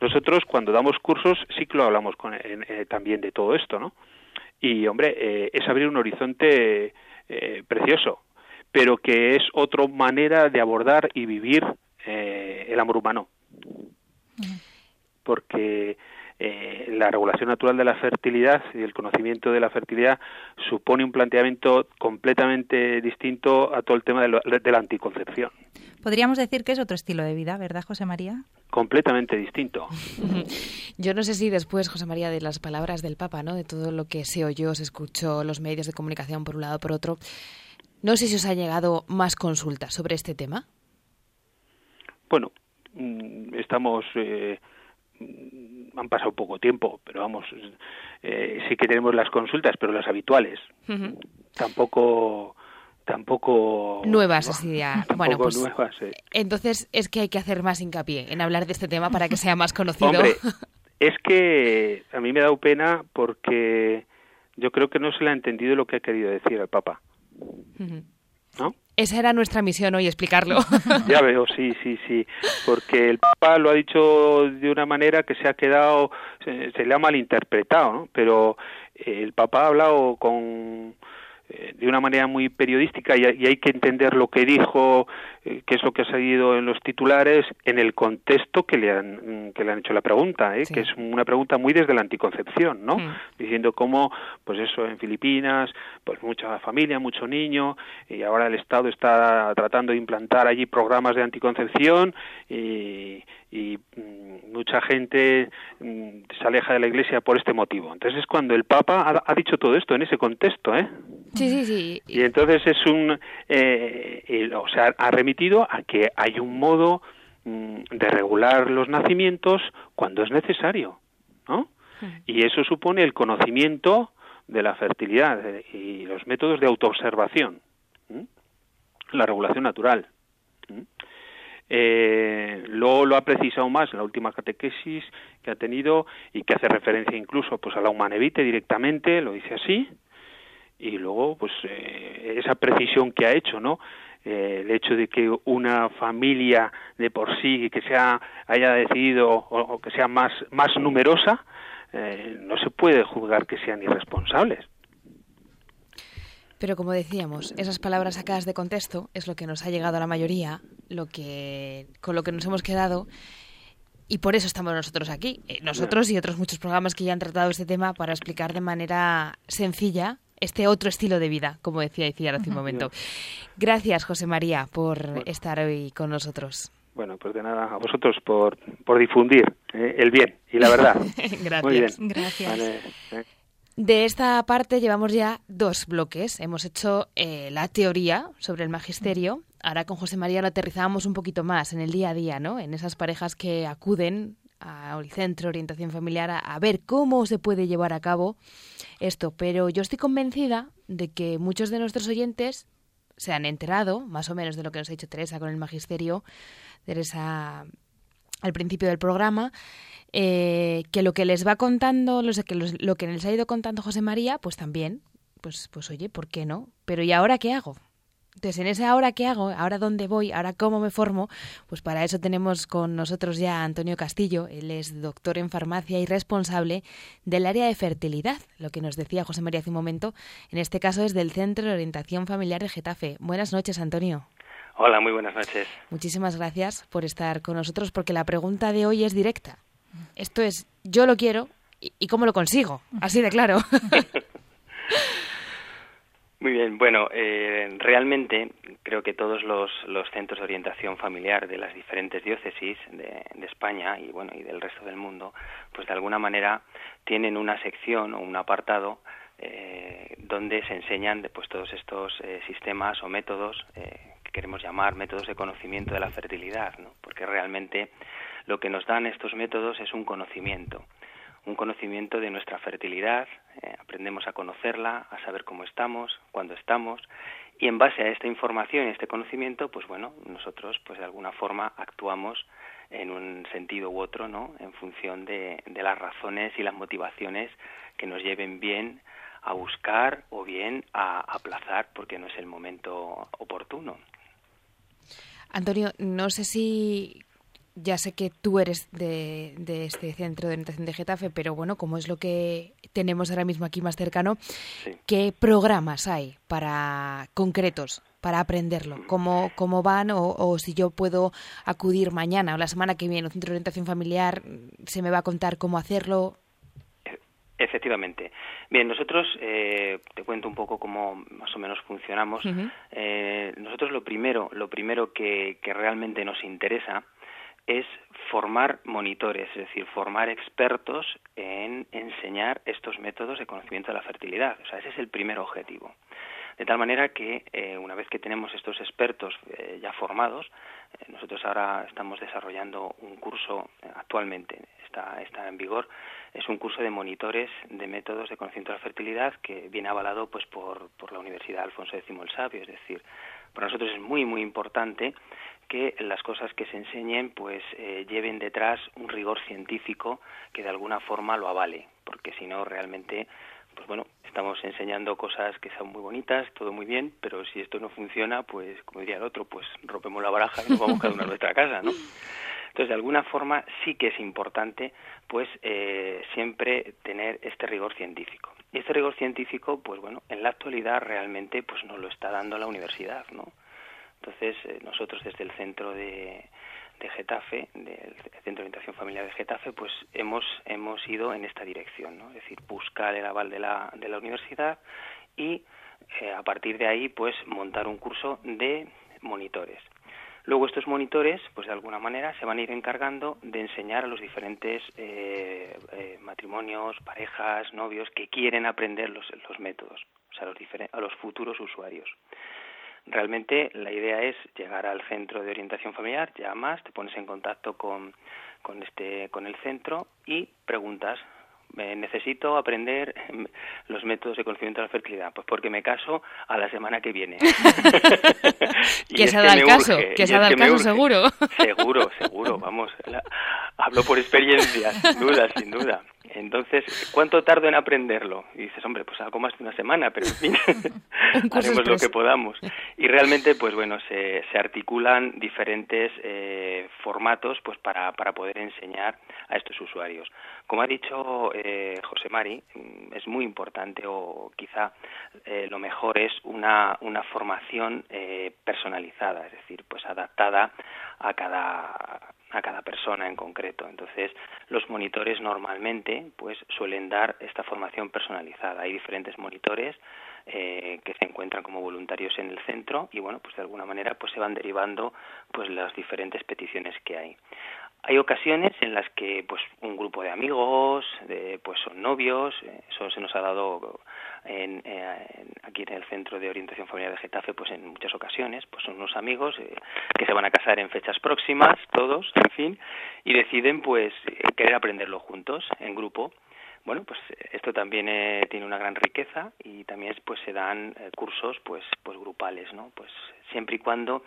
Nosotros cuando damos cursos sí que lo hablamos con, en- eh, también de todo esto, ¿no? Y hombre, eh, es abrir un horizonte eh, precioso, pero que es otra manera de abordar y vivir eh, el amor humano. Porque eh, la regulación natural de la fertilidad y el conocimiento de la fertilidad supone un planteamiento completamente distinto a todo el tema de, lo- de la anticoncepción. Podríamos decir que es otro estilo de vida, ¿verdad, José María? Completamente distinto. Yo no sé si después, José María, de las palabras del Papa, ¿no? De todo lo que se oyó, se escuchó, los medios de comunicación por un lado, por otro, no sé si os ha llegado más consultas sobre este tema. Bueno, mm, estamos. eh, han pasado poco tiempo, pero vamos, eh, sí que tenemos las consultas, pero las habituales. Tampoco. Tampoco. Nuevas, así ya. Tampoco Bueno, pues nuevas. eh. entonces es que hay que hacer más hincapié en hablar de este tema para que sea más conocido. Hombre, es que a mí me ha dado pena porque yo creo que no se le ha entendido lo que ha querido decir el Papa. ¿No? Esa era nuestra misión hoy, explicarlo. Ya veo, sí, sí, sí, porque el Papa lo ha dicho de una manera que se ha quedado, se, le ha malinterpretado, ¿no? Pero eh, el Papa ha hablado con de una manera muy periodística y, hay que entender lo que dijo, eh, que es lo que ha salido en los titulares, en el contexto que le han, mm, que le han hecho la pregunta, ¿eh? Sí. que es una pregunta muy desde la anticoncepción, ¿no? Mm. Diciendo cómo, pues eso, en Filipinas, pues mucha familia, mucho niño, y ahora el Estado está tratando de implantar allí programas de anticoncepción y, y, mm, mucha gente mm, se aleja de la Iglesia por este motivo. Entonces es cuando el Papa ha, ha dicho todo esto en ese contexto, ¿eh? Sí, sí, sí. Y entonces es un, eh, el- o sea, ha remitido a que hay un modo mm, de regular los nacimientos cuando es necesario, ¿no? Y eso supone el conocimiento de la fertilidad eh, y los métodos de autoobservación, la regulación natural. Eh, luego lo ha precisado más en la última catequesis que ha tenido y que hace referencia incluso pues a la humanevite directamente, lo dice así, y luego pues eh, esa precisión que ha hecho no Eh, el hecho de que una familia de por sí que sea haya decidido o, que sea más más numerosa eh, no se puede juzgar que sean irresponsables Pero como decíamos, esas palabras sacadas de contexto es lo que nos ha llegado a la mayoría, lo que con lo que nos hemos quedado y por eso estamos nosotros aquí, Eh, nosotros y otros muchos programas que ya han tratado este tema para explicar de manera sencilla este otro estilo de vida, como decía Iciar hace un momento. Gracias, José María, por estar hoy con nosotros. bueno pues de nada a vosotros por por difundir eh, el bien y la verdad Gracias. muy bien Gracias. Vale, eh. De esta parte llevamos ya dos bloques. Hemos hecho eh, la teoría sobre el magisterio. Ahora con José María lo aterrizábamos un poquito más en el día a día, ¿no? En esas parejas que acuden al Centro Orientación Familiar, a, a ver cómo se puede llevar a cabo esto. Pero yo estoy convencida de que muchos de nuestros oyentes se han enterado, más o menos de lo que nos ha dicho Teresa con el magisterio, Teresa al principio del programa, eh, que lo que les va contando, lo que, los- lo que les ha ido contando José María, pues también, pues, pues oye, ¿por qué no? Pero ¿y ahora qué hago? Entonces, en ese ahora qué hago, ahora dónde voy, ahora cómo me formo, pues para eso tenemos con nosotros ya a Antonio Castillo. Él es doctor en farmacia y responsable del área de fertilidad, lo que nos decía José María hace un momento. En este caso es del Centro de Orientación Familiar de Getafe. Buenas noches, Antonio. Hola, muy buenas noches. Muchísimas gracias por estar con nosotros porque la pregunta de hoy es directa. Esto es, yo lo quiero y, y cómo lo consigo. Así de claro. Muy bien, bueno, eh, realmente creo que todos los, los centros de orientación familiar de las diferentes diócesis de, de España y bueno y del resto del mundo, pues de alguna manera tienen una sección o un apartado eh, donde se enseñan pues todos estos eh, sistemas o métodos eh, que queremos llamar métodos de conocimiento de la fertilidad, ¿no? porque realmente lo que nos dan estos métodos es un conocimiento un conocimiento de nuestra fertilidad, eh, aprendemos a conocerla, a saber cómo estamos, cuándo estamos, y en base a esta información y este conocimiento, pues bueno, nosotros pues de alguna forma actuamos en un sentido u otro, ¿no? En función de las razones y las motivaciones que nos lleven bien a buscar o bien a aplazar porque no es el momento oportuno. Antonio, no sé si ya sé que tú eres de, de este centro de orientación de Getafe, pero bueno, como es lo que tenemos ahora mismo aquí más cercano, ¿qué programas hay para concretos para aprenderlo? ¿Cómo, cómo van? O, o si yo puedo acudir mañana o la semana que viene al centro de orientación familiar, ¿se me va a contar cómo hacerlo? Efectivamente. Bien, nosotros, eh, te cuento un poco cómo más o menos funcionamos. Eh, nosotros lo primero, lo primero que, que realmente nos interesa es formar monitores, es decir, formar expertos en enseñar estos métodos de conocimiento de la fertilidad. O sea, ese es el primer objetivo. De tal manera que eh, una vez que tenemos estos expertos eh, ya formados, eh, nosotros ahora estamos desarrollando un curso actualmente, está, está en vigor, es un curso de monitores de métodos de conocimiento de la fertilidad que viene avalado pues por, por la Universidad Alfonso X el Sabio, es decir, para nosotros es muy muy importante que las cosas que se enseñen pues lleven detrás un rigor científico que de alguna forma lo avale, porque si no realmente pues bueno, estamos enseñando cosas que son muy bonitas, todo muy bien, pero si esto no funciona, pues como diría el otro, pues rompemos la baraja y nos vamos cada uno a nuestra casa, ¿no? Entonces, de alguna forma sí que es importante, pues, eh, siempre tener este rigor científico. Y este rigor científico, pues bueno, en la actualidad realmente, pues nos lo está dando la universidad, ¿no? Entonces, eh, nosotros desde el centro de, de Getafe, del Centro de Orientación Familiar de Getafe, pues hemos, hemos ido en esta dirección, ¿no? Es decir, buscar el aval de la, de la universidad y eh, a partir de ahí, pues montar un curso de monitores. Luego estos monitores, pues de alguna manera, se van a ir encargando de enseñar a los diferentes eh, eh, matrimonios, parejas, novios que quieren aprender los, los métodos, o sea, los, a los futuros usuarios. Realmente la idea es llegar al centro de orientación familiar, llamas, te pones en contacto con, con, este, con el centro y preguntas, eh, necesito aprender los métodos de conocimiento de la fertilidad, pues porque me caso a la semana que viene. Que se ha dado el caso, que se ha dado el caso seguro. Seguro, seguro, vamos. la- hablo por experiencia, sin duda, sin duda. Entonces, ¿cuánto tardo en aprenderlo? Y dices, hombre, pues algo más de una semana, pero en fin, haremos lo que podamos. Y realmente, pues bueno, se, se articulan diferentes eh, formatos pues para, para poder enseñar a estos usuarios. Como ha dicho eh, José Mari, mm, es muy importante o quizá eh, lo mejor es una, formación eh, personalizada, es decir, pues adaptada a cada a cada persona en concreto. Entonces, los monitores normalmente pues suelen dar esta formación personalizada. Hay diferentes monitores eh, que se encuentran como voluntarios en el centro y bueno, pues de alguna manera pues se van derivando pues las diferentes peticiones que hay. Hay ocasiones en las que pues un grupo de amigos, de, pues son novios, eh, eso se nos ha dado en, eh, aquí en el Centro de Orientación Familiar de Getafe, pues en muchas ocasiones, pues son unos amigos eh, que se van a casar en fechas próximas, todos, en fin, y deciden pues eh, querer aprenderlo juntos, en grupo. Bueno, pues eh, esto también eh, tiene una gran riqueza y también pues se dan eh, cursos pues pues grupales, ¿no? Pues siempre y cuando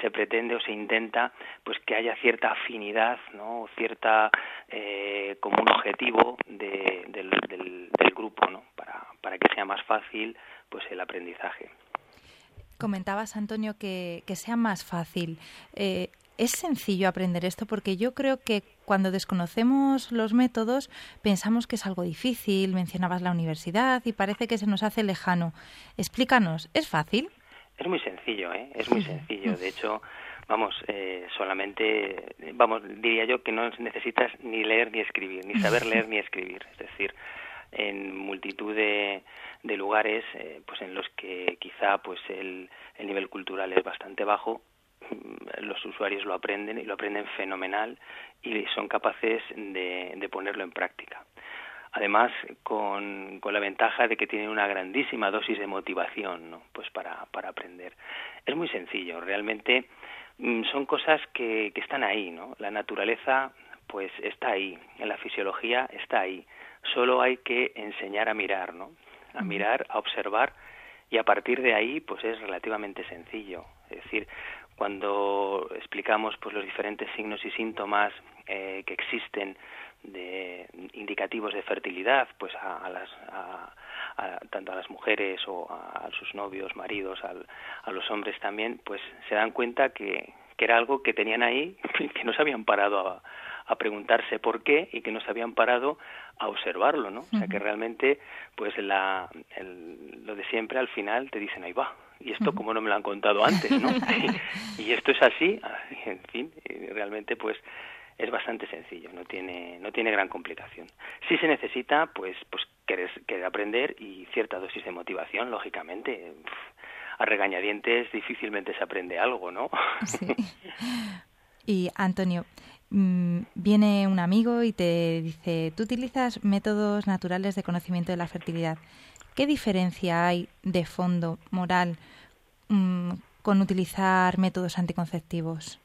se pretende o se intenta pues que haya cierta afinidad no o cierta eh, como un objetivo de- del, del- del grupo no para, para que sea más fácil pues el aprendizaje Comentabas, Antonio, que, que sea más fácil. Eh, ¿Es sencillo aprender esto? Porque yo creo que cuando desconocemos los métodos pensamos que es algo difícil. Mencionabas la universidad y parece que se nos hace lejano. Explícanos, ¿es fácil? Es muy sencillo eh es muy sencillo. De hecho vamos eh, solamente vamos diría yo que no necesitas ni leer ni escribir ni saber leer ni escribir. Es decir en multitud de, de lugares pues pues en los que quizá pues el, el nivel cultural es bastante bajo mm, los usuarios lo aprenden y lo aprenden fenomenal y son capaces de, de ponerlo en práctica además con, con, la ventaja de que tienen una grandísima dosis de motivación ¿no? pues para, para aprender. Es muy sencillo, realmente mmm, son cosas que, que, están ahí, ¿no? La naturaleza pues está ahí, en la fisiología está ahí. Solo hay que enseñar a mirar, ¿no? A mirar, a observar y a partir de ahí pues es relativamente sencillo. Es decir, cuando explicamos pues los diferentes signos y síntomas eh, que existen de indicativos de fertilidad pues a, a las a, a, tanto a las mujeres o a, sus novios maridos al, a los hombres también pues se dan cuenta que, que era algo que tenían ahí que no se habían parado a, a preguntarse por qué y que no se habían parado a observarlo no o sea que realmente pues la el, lo de siempre al final te dicen ahí va y esto como no me lo han contado antes no y esto es así en fin realmente pues es bastante sencillo, no tiene, no tiene gran complicación. Sí se necesita, pues, pues querer, querer aprender y cierta dosis de motivación, lógicamente. A regañadientes difícilmente se aprende algo, ¿no? Sí. Y Antonio, mmm, viene un amigo y te dice, tú utilizas métodos naturales de conocimiento de la fertilidad. ¿Qué diferencia hay de fondo moral mmm, con utilizar métodos anticonceptivos?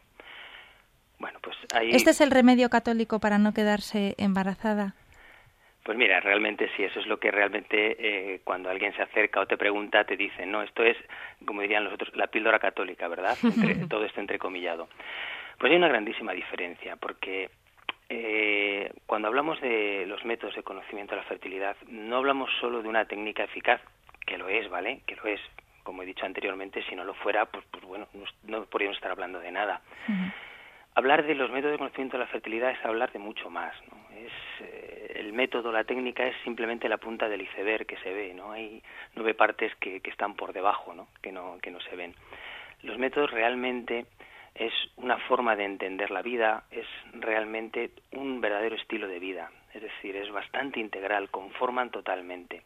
Bueno, pues ahí... ¿Este es el remedio católico para no quedarse embarazada? Pues mira, realmente sí, eso es lo que realmente eh, cuando alguien se acerca o te pregunta te dicen, no, esto es, como dirían los otros, la píldora católica, ¿verdad? Entre, todo esto entrecomillado. Pues hay una grandísima diferencia, porque eh, cuando hablamos de los métodos de conocimiento de la fertilidad, no hablamos solo de una técnica eficaz, que lo es, ¿vale? Que lo es, como he dicho anteriormente, si no lo fuera, pues, pues bueno, no, no podríamos estar hablando de nada. Uh -huh. Hablar de los métodos de conocimiento de la fertilidad es hablar de mucho más. ¿no? Es, eh, el método, la técnica es simplemente la punta del iceberg que se ve. ¿no? Hay nueve partes que, que están por debajo, ¿no? Que, no, que no se ven. Los métodos realmente es una forma de entender la vida, es realmente un verdadero estilo de vida. Es decir, es bastante integral, conforman totalmente.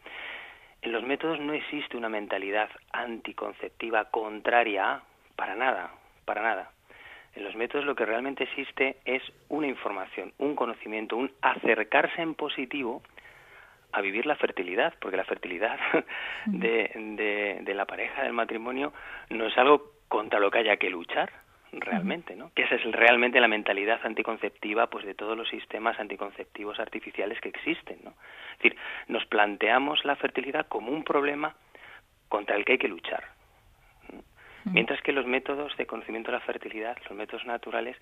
En los métodos no existe una mentalidad anticonceptiva contraria a, para nada, para nada. En los métodos lo que realmente existe es una información, un conocimiento, un acercarse en positivo a vivir la fertilidad, porque la fertilidad de, de, de, la pareja, del matrimonio, no es algo contra lo que haya que luchar, realmente, ¿no? Que esa es realmente la mentalidad anticonceptiva, pues de todos los sistemas anticonceptivos artificiales que existen, ¿no? Es decir, nos planteamos la fertilidad como un problema contra el que hay que luchar, Mientras que los métodos de conocimiento de la fertilidad, los métodos naturales,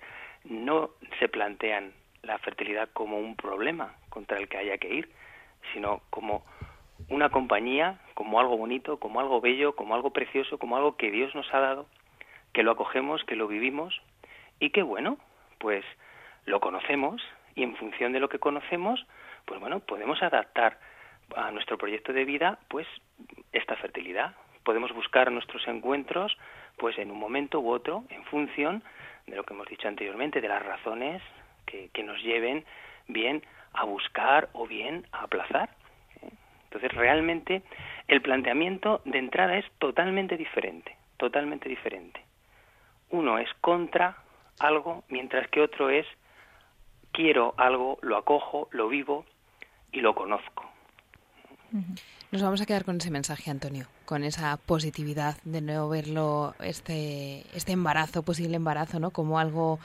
no se plantean la fertilidad como un problema contra el que haya que ir, sino como una compañía, como algo bonito, como algo bello, como algo precioso, como algo que Dios nos ha dado, que lo acogemos, que lo vivimos y que bueno, pues lo conocemos y en función de lo que conocemos, pues bueno, podemos adaptar a nuestro proyecto de vida pues esta fertilidad, podemos buscar nuestros encuentros pues en un momento u otro en función de lo que hemos dicho anteriormente de las razones que, que nos lleven bien a buscar o bien a aplazar entonces realmente el planteamiento de entrada es totalmente diferente totalmente diferente uno es contra algo mientras que otro es quiero algo, lo acojo, lo vivo y lo conozco. Nos vamos a quedar con ese mensaje, Antonio, con esa positividad de no verlo, este, este embarazo, posible embarazo, ¿no? Como algo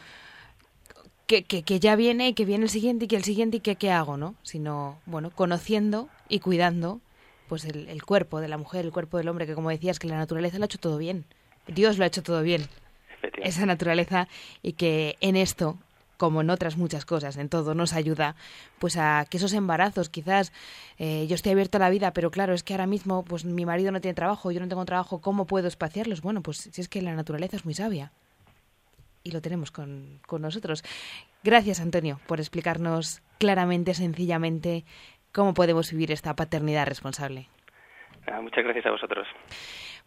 que, que, que ya viene, que viene el siguiente y que el siguiente y que qué hago, ¿no? Sino, bueno, conociendo y cuidando pues el, el cuerpo de la mujer, el cuerpo del hombre, que como decías, que la naturaleza lo ha hecho todo bien. Dios lo ha hecho todo bien. Esa naturaleza y que en esto como en otras muchas cosas, en todo, nos ayuda pues a que esos embarazos, quizás eh, yo estoy abierto a la vida, pero claro, es que ahora mismo pues mi marido no tiene trabajo, yo no tengo trabajo, ¿cómo puedo espaciarlos? Bueno, pues si es que la naturaleza es muy sabia y lo tenemos con, con nosotros. Gracias, Antonio, por explicarnos claramente, sencillamente, cómo podemos vivir esta paternidad responsable. Ah, muchas gracias a vosotros.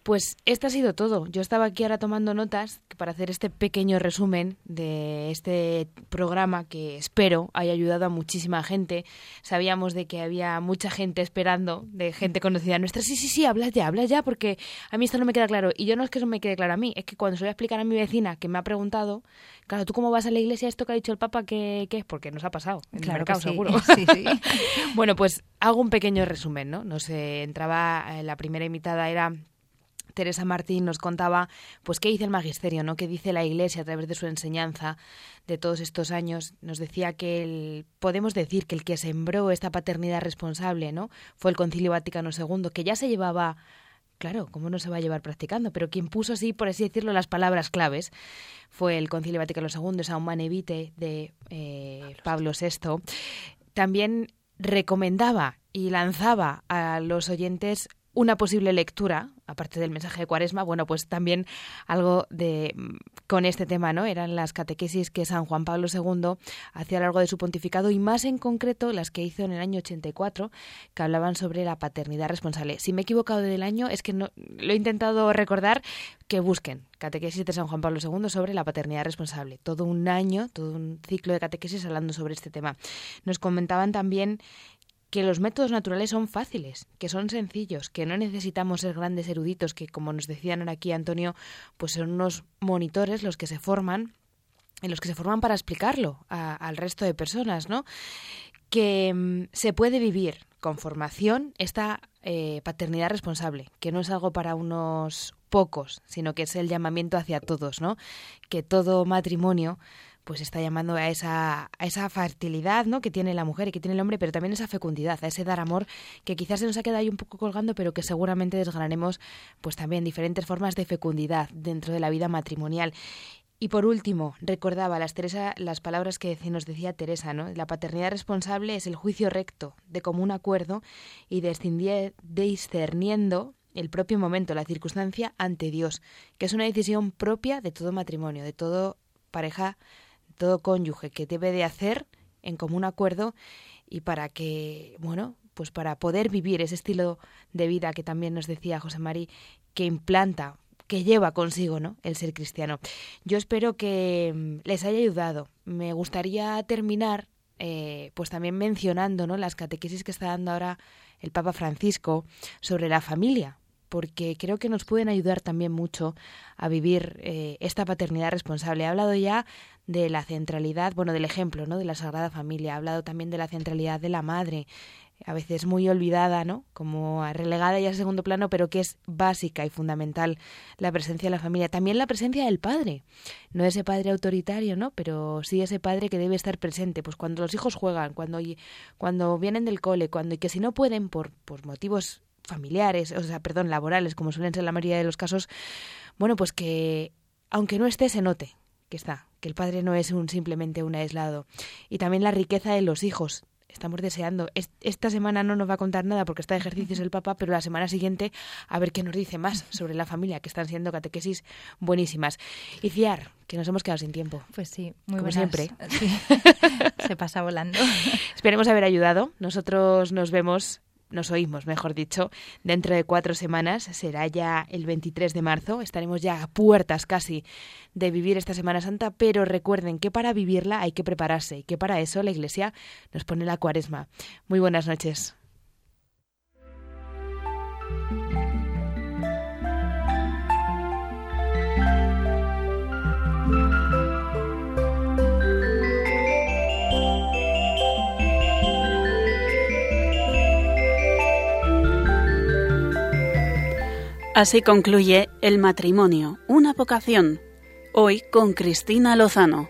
Pues esto ha sido todo. Yo estaba aquí ahora tomando notas para hacer este pequeño resumen de este programa que espero haya ayudado a muchísima gente. Sabíamos de que había mucha gente esperando, de gente conocida nuestra. Sí, sí, sí, habla ya, habla ya, porque a mí esto no me queda claro. Y yo no es que eso me quede claro a mí, es que cuando se lo voy a explicar a mi vecina que me ha preguntado, claro, ¿tú cómo vas a la iglesia esto que ha dicho el Papa que, que es? Porque nos ha pasado en Claro el mercado, que sí. seguro. Sí, sí. bueno, pues hago un pequeño resumen, ¿no? Nos eh, entraba, eh, la primera invitada era Teresa Martín nos contaba pues qué dice el magisterio, ¿no? qué dice la Iglesia a través de su enseñanza de todos estos años. Nos decía que el, podemos decir que el que sembró esta paternidad responsable, ¿no? fue el Concilio Vaticano II, que ya se llevaba Claro, ¿cómo no se va a llevar practicando? Pero quien puso así, por así decirlo, las palabras claves fue el Concilio Vaticano II, esa Humane Vitae de eh, Pablo VI. También recomendaba y lanzaba a los oyentes una posible lectura, aparte del mensaje de Cuaresma, bueno, pues también algo de mm, con este tema, ¿no? Eran las catequesis que San Juan Pablo II hacía a lo largo de su pontificado y más en concreto las que hizo en el año 84, que hablaban sobre la paternidad responsable. Si me he equivocado del año, es que no, lo he intentado recordar, que busquen catequesis de San Juan Pablo II sobre la paternidad responsable. Todo un año, todo un ciclo de catequesis hablando sobre este tema. Nos comentaban también que los métodos naturales son fáciles, que son sencillos, que no necesitamos ser grandes eruditos, que como nos decían ahora aquí Antonio, pues son unos monitores los que se forman, en los que se forman para explicarlo a- al resto de personas, ¿no? Que mm, se puede vivir con formación esta eh, paternidad responsable, que no es algo para unos pocos, sino que es el llamamiento hacia todos, ¿no? Que todo matrimonio pues está llamando a esa, a esa fertilidad ¿no? que tiene la mujer y que tiene el hombre, pero también esa fecundidad, a ese dar amor que quizás se nos ha quedado ahí un poco colgando, pero que seguramente desgranaremos pues también diferentes formas de fecundidad dentro de la vida matrimonial. Y por último, recordaba las, Teresa, las palabras que nos decía Teresa, ¿no? La paternidad responsable es el juicio recto, de común acuerdo y discerniendo el propio momento, la circunstancia ante Dios, que es una decisión propia de todo matrimonio, de todo pareja, todo cónyuge, que debe de hacer en común acuerdo y para que, bueno, pues para poder vivir ese estilo de vida que también nos decía José María, que implanta, que lleva consigo, ¿no? El ser cristiano. Yo espero que mm, les haya ayudado. Me gustaría terminar, eh, pues también mencionando, ¿no? Las catequesis que está dando ahora el Papa Francisco sobre la familia, porque creo que nos pueden ayudar también mucho a vivir eh, esta paternidad responsable. Ha hablado ya de la centralidad, bueno, del ejemplo, ¿no? De la Sagrada Familia. Ha hablado también de la centralidad de la madre, a veces muy olvidada, ¿no? Como relegada ya a segundo plano, pero que es básica y fundamental la presencia de la familia. También la presencia del padre, no ese padre autoritario, ¿no? Pero sí ese padre que debe estar presente, pues cuando los hijos juegan, cuando, cuando vienen del cole, cuando y que si no pueden por, por motivos familiares, o sea, perdón, laborales, como suelen ser la mayoría de los casos, bueno, pues que aunque no esté, se note que está, que el padre no es un simplemente un aislado. Y también la riqueza de los hijos. Estamos deseando. Es- Esta semana no nos va a contar nada porque está de ejercicios el Papa, pero la semana siguiente a ver qué nos dice más sobre la familia, que están siendo catequesis buenísimas. Y Ciar, que nos hemos quedado sin tiempo. Pues sí, muy Como buenas. siempre. Sí. Se pasa volando. Esperemos haber ayudado. Nosotros nos vemos, nos oímos, mejor dicho, dentro de cuatro semanas. Será ya el 23 de marzo. Estaremos ya a puertas casi de vivir esta Semana Santa, pero recuerden que para vivirla hay que prepararse y que para eso la Iglesia nos pone la cuaresma. Muy buenas noches. Así concluye El matrimonio, una vocación. Hoy con Cristina Lozano.